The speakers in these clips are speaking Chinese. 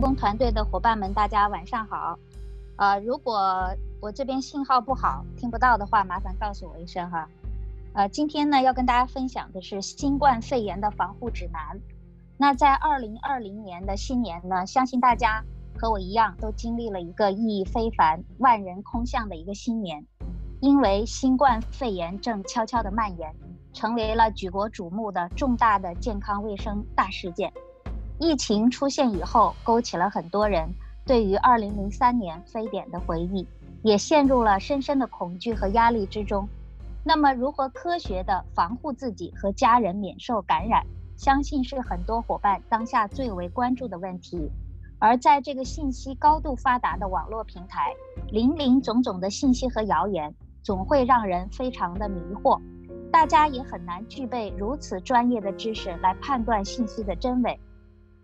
工团队的伙伴们，大家晚上好。呃，如果我这边信号不好，听不到的话，麻烦告诉我一声哈。呃，今天呢，要跟大家分享的是新冠肺炎的防护指南。那在二零二零年的新年呢，相信大家和我一样，都经历了一个意义非凡、万人空巷的一个新年，因为新冠肺炎正悄悄地蔓延。成为了举国瞩目的重大的健康卫生大事件。疫情出现以后，勾起了很多人对于2003年非典的回忆，也陷入了深深的恐惧和压力之中。那么，如何科学地防护自己和家人免受感染，相信是很多伙伴当下最为关注的问题。而在这个信息高度发达的网络平台，林林总总的信息和谣言，总会让人非常的迷惑。大家也很难具备如此专业的知识来判断信息的真伪。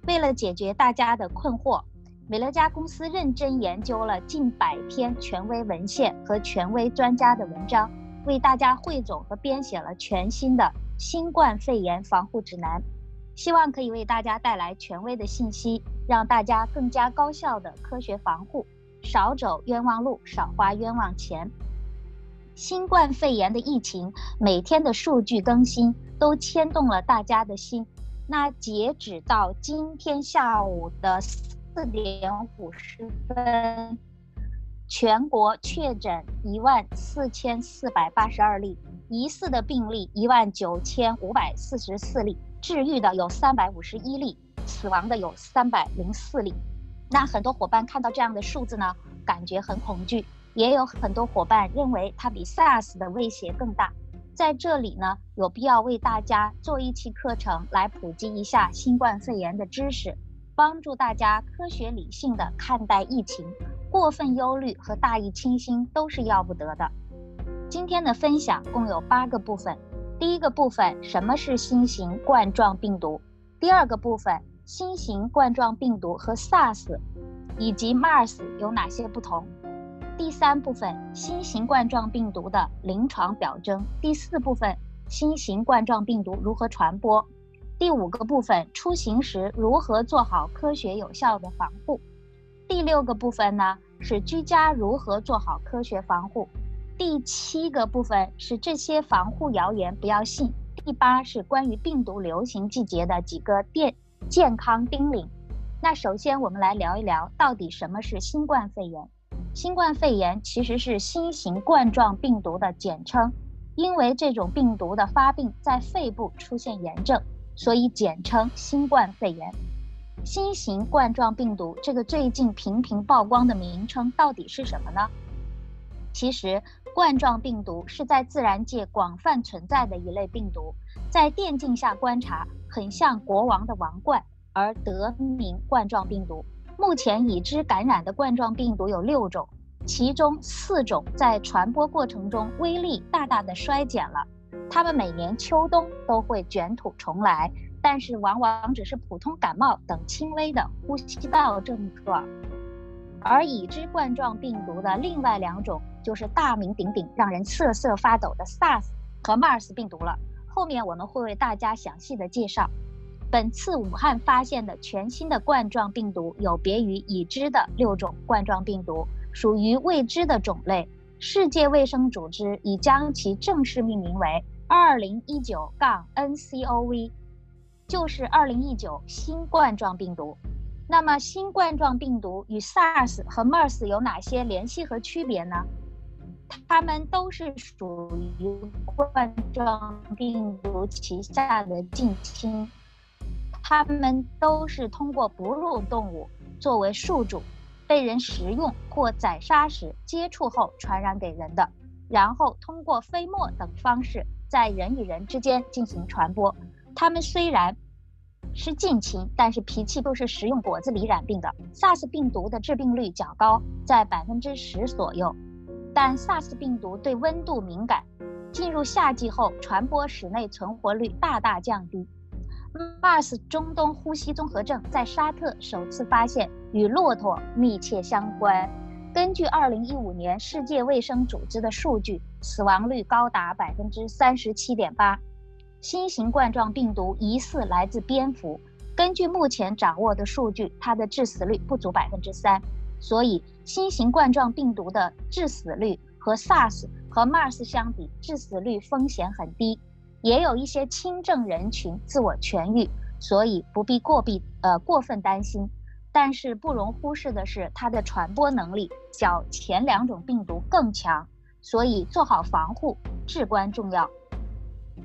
为了解决大家的困惑，美乐家公司认真研究了近百篇权威文献和权威专家的文章，为大家汇总和编写了全新的新冠肺炎防护指南，希望可以为大家带来权威的信息，让大家更加高效的科学防护，少走冤枉路，少花冤枉钱。新冠肺炎的疫情每天的数据更新都牵动了大家的心。那截止到今天下午的四点五十分，全国确诊一万四千四百八十二例，疑似的病例一万九千五百四十四例，治愈的有三百五十一例，死亡的有三百零四例。那很多伙伴看到这样的数字呢，感觉很恐惧。也有很多伙伴认为它比 SARS 的威胁更大，在这里呢，有必要为大家做一期课程来普及一下新冠肺炎的知识，帮助大家科学理性的看待疫情。过分忧虑和大意轻心都是要不得的。今天的分享共有八个部分，第一个部分，什么是新型冠状病毒？第二个部分，新型冠状病毒和 SARS 以及 MERS 有哪些不同？第三部分，新型冠状病毒的临床表征。第四部分，新型冠状病毒如何传播。第五个部分，出行时如何做好科学有效的防护。第六个部分呢，是居家如何做好科学防护。第七个部分是这些防护谣言不要信。第八是关于病毒流行季节的几个电健康叮咛。那首先我们来聊一聊，到底什么是新冠肺炎。新冠肺炎其实是新型冠状病毒的简称，因为这种病毒的发病在肺部出现炎症，所以简称新冠肺炎。新型冠状病毒这个最近频频曝光的名称到底是什么呢？其实，冠状病毒是在自然界广泛存在的一类病毒，在电镜下观察，很像国王的王冠，而得名冠状病毒。目前已知感染的冠状病毒有六种，其中四种在传播过程中威力大大的衰减了。它们每年秋冬都会卷土重来，但是往往只是普通感冒等轻微的呼吸道症状。而已知冠状病毒的另外两种，就是大名鼎鼎、让人瑟瑟发抖的 SARS 和 MERS 病毒了。后面我们会为大家详细的介绍。本次武汉发现的全新的冠状病毒有别于已知的六种冠状病毒，属于未知的种类。世界卫生组织已将其正式命名为 2019-nCoV，就是2019新冠状病毒。那么，新冠状病毒与 SARS 和 MERS 有哪些联系和区别呢？它们都是属于冠状病毒旗下的近亲。它们都是通过哺乳动物作为宿主，被人食用或宰杀时接触后传染给人的，然后通过飞沫等方式在人与人之间进行传播。它们虽然是近亲，但是脾气都是食用果子狸染病的。SARS 病毒的致病率较高，在百分之十左右，但 SARS 病毒对温度敏感，进入夏季后传播室内存活率大大降低。MERS 中东呼吸综合症在沙特首次发现，与骆驼密切相关。根据2015年世界卫生组织的数据，死亡率高达百分之三十七点八。新型冠状病毒疑似来自蝙蝠，根据目前掌握的数据，它的致死率不足百分之三，所以新型冠状病毒的致死率和 SARS 和 MERS 相比，致死率风险很低。也有一些轻症人群自我痊愈，所以不必过必呃过分担心。但是不容忽视的是，它的传播能力较前两种病毒更强，所以做好防护至关重要。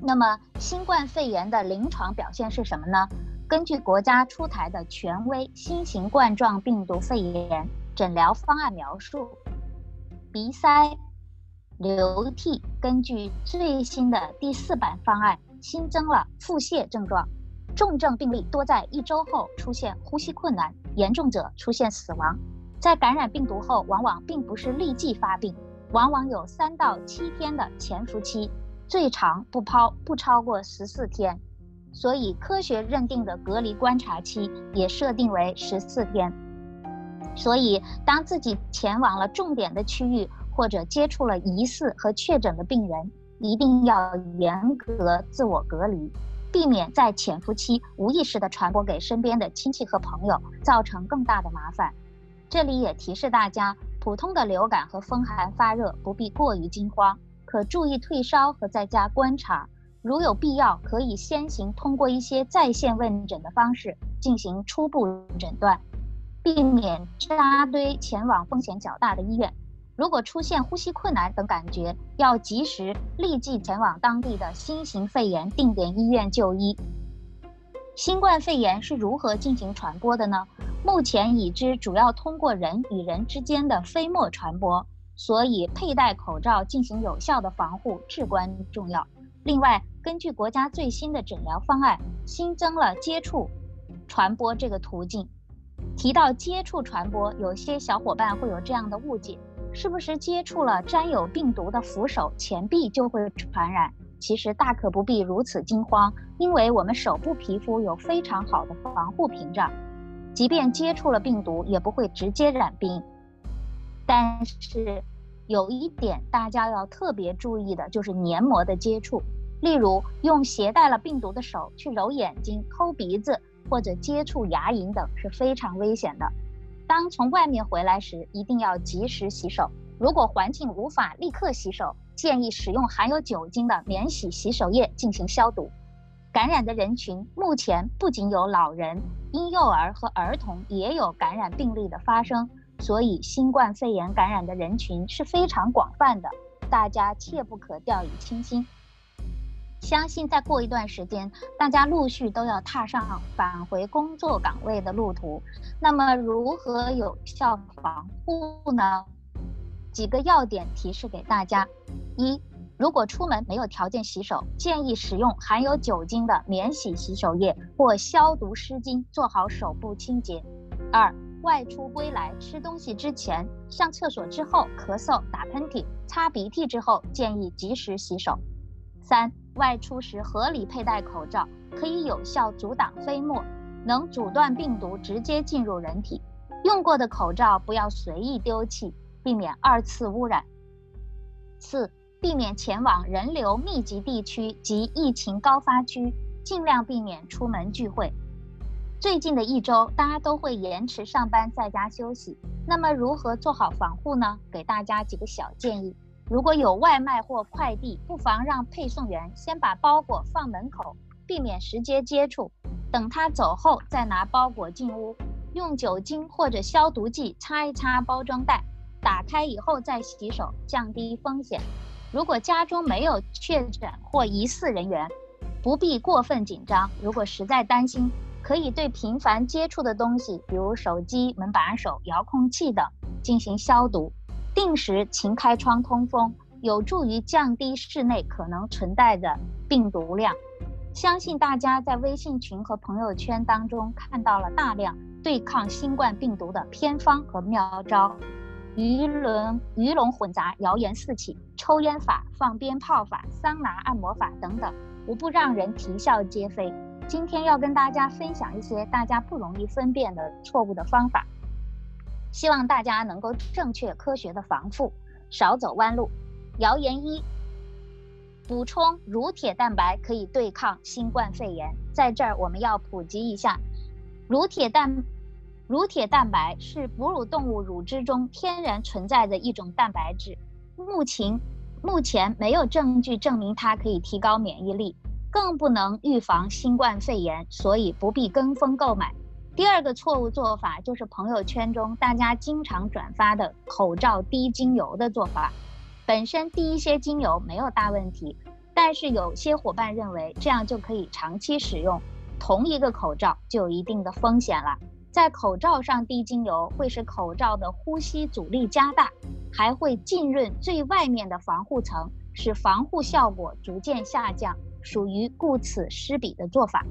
那么新冠肺炎的临床表现是什么呢？根据国家出台的权威新型冠状病毒肺炎诊疗方案描述，鼻塞。流涕，根据最新的第四版方案，新增了腹泻症状，重症病例多在一周后出现呼吸困难，严重者出现死亡。在感染病毒后，往往并不是立即发病，往往有三到七天的潜伏期，最长不抛不超过十四天，所以科学认定的隔离观察期也设定为十四天。所以，当自己前往了重点的区域，或者接触了疑似和确诊的病人，一定要严格自我隔离，避免在潜伏期无意识地传播给身边的亲戚和朋友，造成更大的麻烦。这里也提示大家，普通的流感和风寒发热不必过于惊慌，可注意退烧和在家观察。如有必要，可以先行通过一些在线问诊的方式进行初步诊断，避免扎堆前往风险较大的医院。如果出现呼吸困难等感觉，要及时立即前往当地的新型肺炎定点医院就医。新冠肺炎是如何进行传播的呢？目前已知主要通过人与人之间的飞沫传播，所以佩戴口罩进行有效的防护至关重要。另外，根据国家最新的诊疗方案，新增了接触传播这个途径。提到接触传播，有些小伙伴会有这样的误解。是不是接触了沾有病毒的扶手、前臂就会传染？其实大可不必如此惊慌，因为我们手部皮肤有非常好的防护屏障，即便接触了病毒也不会直接染病。但是有一点大家要特别注意的就是黏膜的接触，例如用携带了病毒的手去揉眼睛、抠鼻子或者接触牙龈等是非常危险的。当从外面回来时，一定要及时洗手。如果环境无法立刻洗手，建议使用含有酒精的免洗洗手液进行消毒。感染的人群目前不仅有老人、婴幼儿和儿童也有感染病例的发生，所以新冠肺炎感染的人群是非常广泛的，大家切不可掉以轻心。相信再过一段时间，大家陆续都要踏上返回工作岗位的路途。那么，如何有效防护呢？几个要点提示给大家：一，如果出门没有条件洗手，建议使用含有酒精的免洗洗手液或消毒湿巾做好手部清洁；二，外出归来、吃东西之前、上厕所之后、咳嗽、打喷嚏、擦鼻涕之后，建议及时洗手；三。外出时合理佩戴口罩，可以有效阻挡飞沫，能阻断病毒直接进入人体。用过的口罩不要随意丢弃，避免二次污染。四、避免前往人流密集地区及疫情高发区，尽量避免出门聚会。最近的一周，大家都会延迟上班，在家休息。那么如何做好防护呢？给大家几个小建议。如果有外卖或快递，不妨让配送员先把包裹放门口，避免直接接触。等他走后再拿包裹进屋，用酒精或者消毒剂擦一擦包装袋，打开以后再洗手，降低风险。如果家中没有确诊或疑似人员，不必过分紧张。如果实在担心，可以对频繁接触的东西，比如手机、门把手、遥控器等进行消毒。定时勤开窗通风，有助于降低室内可能存在的病毒量。相信大家在微信群和朋友圈当中看到了大量对抗新冠病毒的偏方和妙招，鱼龙鱼龙混杂，谣言四起，抽烟法、放鞭炮法、桑拿按摩法等等，无不让人啼笑皆非。今天要跟大家分享一些大家不容易分辨的错误的方法。希望大家能够正确科学的防护，少走弯路。谣言一：补充乳铁蛋白可以对抗新冠肺炎。在这儿我们要普及一下，乳铁蛋乳铁蛋白是哺乳动物乳汁中天然存在的一种蛋白质，目前目前没有证据证明它可以提高免疫力，更不能预防新冠肺炎，所以不必跟风购买。第二个错误做法就是朋友圈中大家经常转发的口罩滴精油的做法，本身滴一些精油没有大问题，但是有些伙伴认为这样就可以长期使用，同一个口罩就有一定的风险了。在口罩上滴精油会使口罩的呼吸阻力加大，还会浸润最外面的防护层，使防护效果逐渐下降，属于顾此失彼的做法。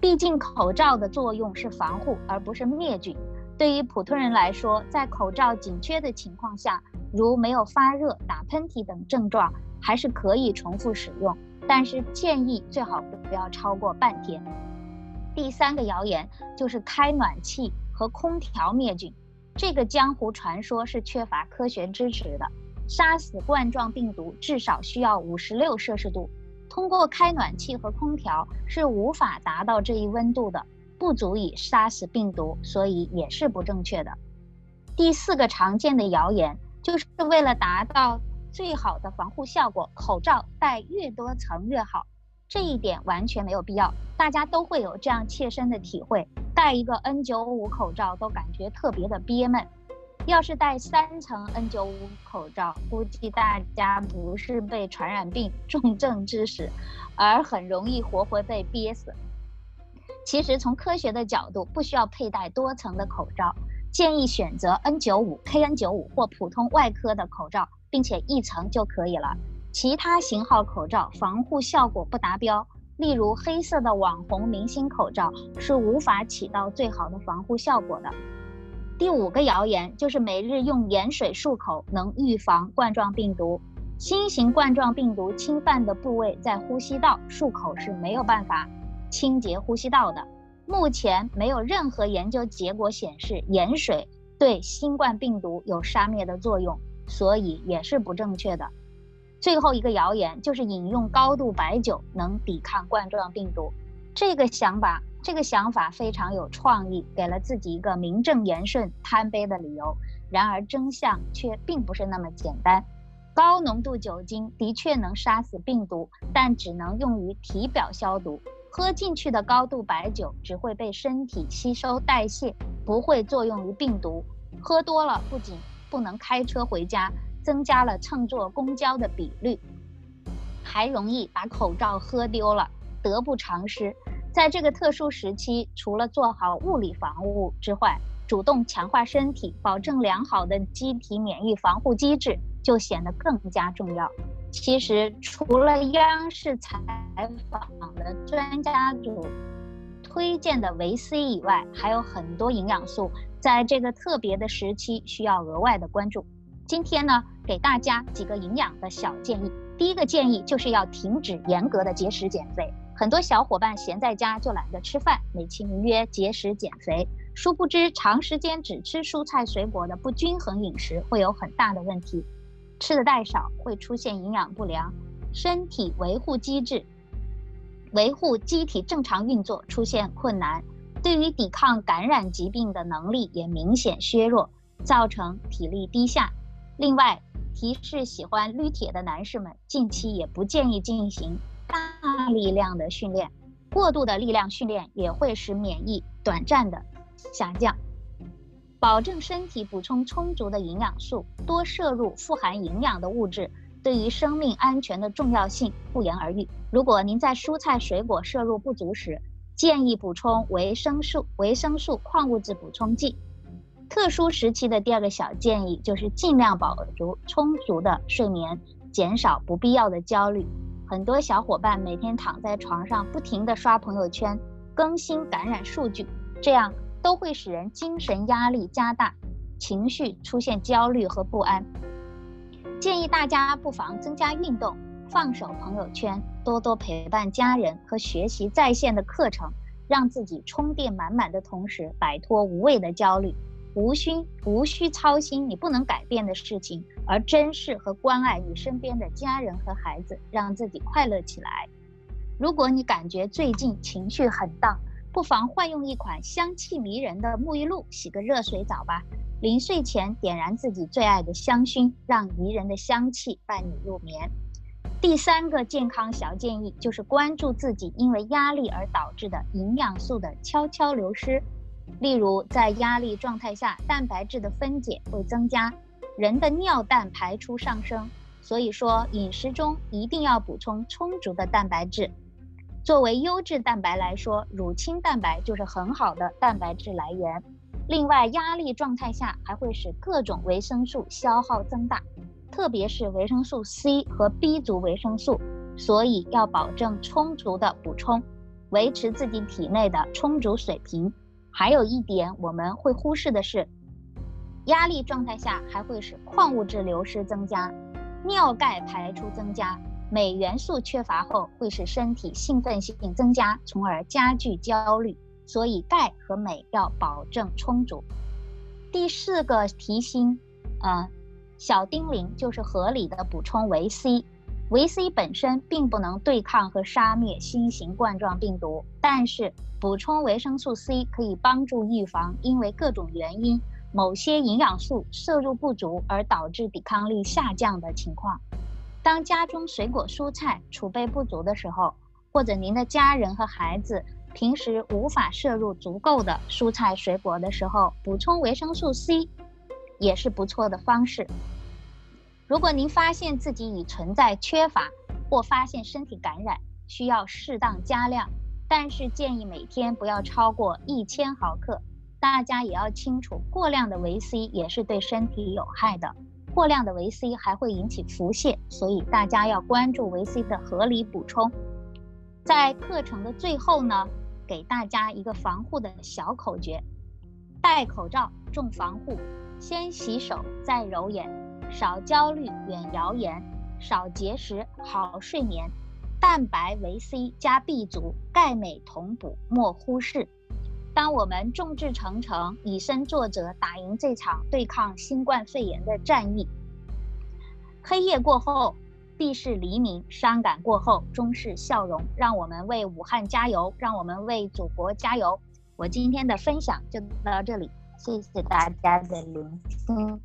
毕竟口罩的作用是防护，而不是灭菌。对于普通人来说，在口罩紧缺的情况下，如没有发热、打喷嚏等症状，还是可以重复使用。但是建议最好不要超过半天。第三个谣言就是开暖气和空调灭菌，这个江湖传说是缺乏科学支持的。杀死冠状病毒至少需要五十六摄氏度。通过开暖气和空调是无法达到这一温度的，不足以杀死病毒，所以也是不正确的。第四个常见的谣言就是为了达到最好的防护效果，口罩戴越多层越好，这一点完全没有必要。大家都会有这样切身的体会，戴一个 N95 口罩都感觉特别的憋闷。要是戴三层 N95 口罩，估计大家不是被传染病 重症致死，而很容易活活被憋死。其实从科学的角度，不需要佩戴多层的口罩，建议选择 N95、KN95 或普通外科的口罩，并且一层就可以了。其他型号口罩防护效果不达标，例如黑色的网红明星口罩是无法起到最好的防护效果的。第五个谣言就是每日用盐水漱口能预防冠状病毒。新型冠状病毒侵犯的部位在呼吸道，漱口是没有办法清洁呼吸道的。目前没有任何研究结果显示盐水对新冠病毒有杀灭的作用，所以也是不正确的。最后一个谣言就是饮用高度白酒能抵抗冠状病毒，这个想法。这个想法非常有创意，给了自己一个名正言顺贪杯的理由。然而真相却并不是那么简单。高浓度酒精的确能杀死病毒，但只能用于体表消毒。喝进去的高度白酒只会被身体吸收代谢，不会作用于病毒。喝多了不仅不能开车回家，增加了乘坐公交的比率，还容易把口罩喝丢了，得不偿失。在这个特殊时期，除了做好物理防护之外，主动强化身体，保证良好的机体免疫防护机制，就显得更加重要。其实，除了央视采访的专家组推荐的维 C 以外，还有很多营养素，在这个特别的时期需要额外的关注。今天呢，给大家几个营养的小建议。第一个建议就是要停止严格的节食减肥。很多小伙伴闲在家就懒得吃饭，美其名曰节食减肥，殊不知长时间只吃蔬菜水果的不均衡饮食会有很大的问题，吃的太少会出现营养不良，身体维护机制、维护机体正常运作出现困难，对于抵抗感染疾病的能力也明显削弱，造成体力低下。另外，提示喜欢绿铁的男士们，近期也不建议进行。力量的训练，过度的力量训练也会使免疫短暂的下降。保证身体补充充足的营养素，多摄入富含营养的物质，对于生命安全的重要性不言而喻。如果您在蔬菜水果摄入不足时，建议补充维生素、维生素、矿物质补充剂。特殊时期的第二个小建议就是尽量保足充足的睡眠，减少不必要的焦虑。很多小伙伴每天躺在床上，不停地刷朋友圈，更新感染数据，这样都会使人精神压力加大，情绪出现焦虑和不安。建议大家不妨增加运动，放手朋友圈，多多陪伴家人和学习在线的课程，让自己充电满满的同时，摆脱无谓的焦虑。无需无需操心你不能改变的事情，而珍视和关爱你身边的家人和孩子，让自己快乐起来。如果你感觉最近情绪很荡，不妨换用一款香气迷人的沐浴露，洗个热水澡吧。临睡前点燃自己最爱的香薰，让宜人的香气伴你入眠。第三个健康小建议就是关注自己因为压力而导致的营养素的悄悄流失。例如，在压力状态下，蛋白质的分解会增加，人的尿蛋排出上升。所以说，饮食中一定要补充充足的蛋白质。作为优质蛋白来说，乳清蛋白就是很好的蛋白质来源。另外，压力状态下还会使各种维生素消耗增大，特别是维生素 C 和 B 族维生素，所以要保证充足的补充，维持自己体内的充足水平。还有一点我们会忽视的是，压力状态下还会使矿物质流失增加，尿钙排出增加，镁元素缺乏后会使身体兴奋性增加，从而加剧焦虑。所以钙和镁要保证充足。第四个提醒，呃，小叮咛就是合理的补充维 C。维 C 本身并不能对抗和杀灭新型冠状病毒，但是补充维生素 C 可以帮助预防因为各种原因某些营养素摄入不足而导致抵抗力下降的情况。当家中水果蔬菜储备不足的时候，或者您的家人和孩子，平时无法摄入足够的蔬菜水果的时候，补充维生素 C 也是不错的方式。如果您发现自己已存在缺乏，或发现身体感染，需要适当加量，但是建议每天不要超过一千毫克。大家也要清楚，过量的维 C 也是对身体有害的，过量的维 C 还会引起腹泻，所以大家要关注维 C 的合理补充。在课程的最后呢，给大家一个防护的小口诀：戴口罩重防护，先洗手再揉眼，少焦虑远谣言，少节食好睡眠，蛋白维 C 加 B 族，钙镁同补莫忽视。当我们众志成城，以身作则，打赢这场对抗新冠肺炎的战役。黑夜过后，必是黎明，伤感过后终是笑容。让我们为武汉加油，让我们为祖国加油。我今天的分享就到这里，谢谢大家的聆听。